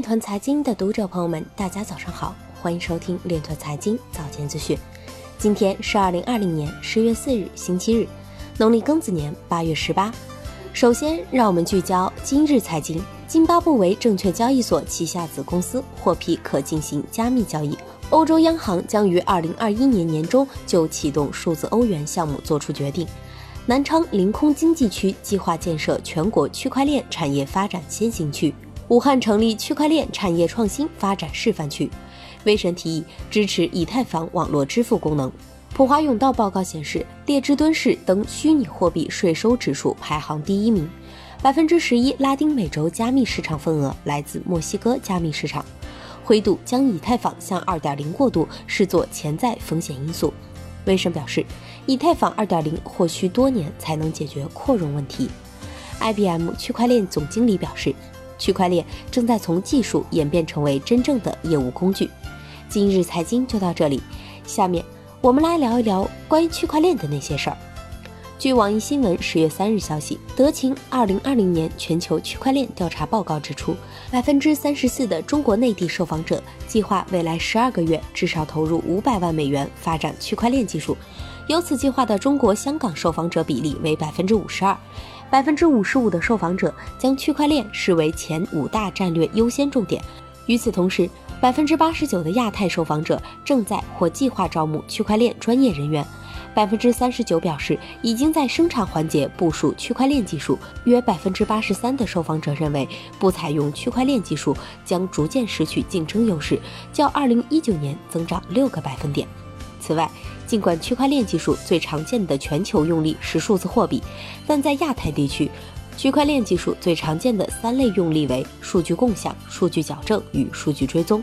链团财经的读者朋友们，大家早上好，欢迎收听链团财经早间资讯。今天是二零二零年十月四日，星期日，农历庚子年八月十八。首先，让我们聚焦今日财经。津巴布韦证券交易所旗下子公司获批可进行加密交易。欧洲央行将于二零二一年年中就启动数字欧元项目作出决定。南昌临空经济区计划建设全国区块链产业发展先行区。武汉成立区块链产业创新发展示范区。威神提议支持以太坊网络支付功能。普华永道报告显示，列支敦士登虚拟货币税收指数排行第一名。百分之十一拉丁美洲加密市场份额来自墨西哥加密市场。灰度将以太坊向二点零过渡视作潜在风险因素。威神表示，以太坊二点零或需多年才能解决扩容问题。IBM 区块链总经理表示。区块链正在从技术演变成为真正的业务工具。今日财经就到这里，下面我们来聊一聊关于区块链的那些事儿。据网易新闻十月三日消息，德勤二零二零年全球区块链调查报告指出，百分之三十四的中国内地受访者计划未来十二个月至少投入五百万美元发展区块链技术，有此计划的中国香港受访者比例为百分之五十二。百分之五十五的受访者将区块链视为前五大战略优先重点。与此同时，百分之八十九的亚太受访者正在或计划招募区块链专业人员。百分之三十九表示已经在生产环节部署区块链技术。约百分之八十三的受访者认为，不采用区块链技术将逐渐失去竞争优势，较二零一九年增长六个百分点。此外，尽管区块链技术最常见的全球用例是数字货币，但在亚太地区，区块链技术最常见的三类用例为数据共享、数据矫正与数据追踪。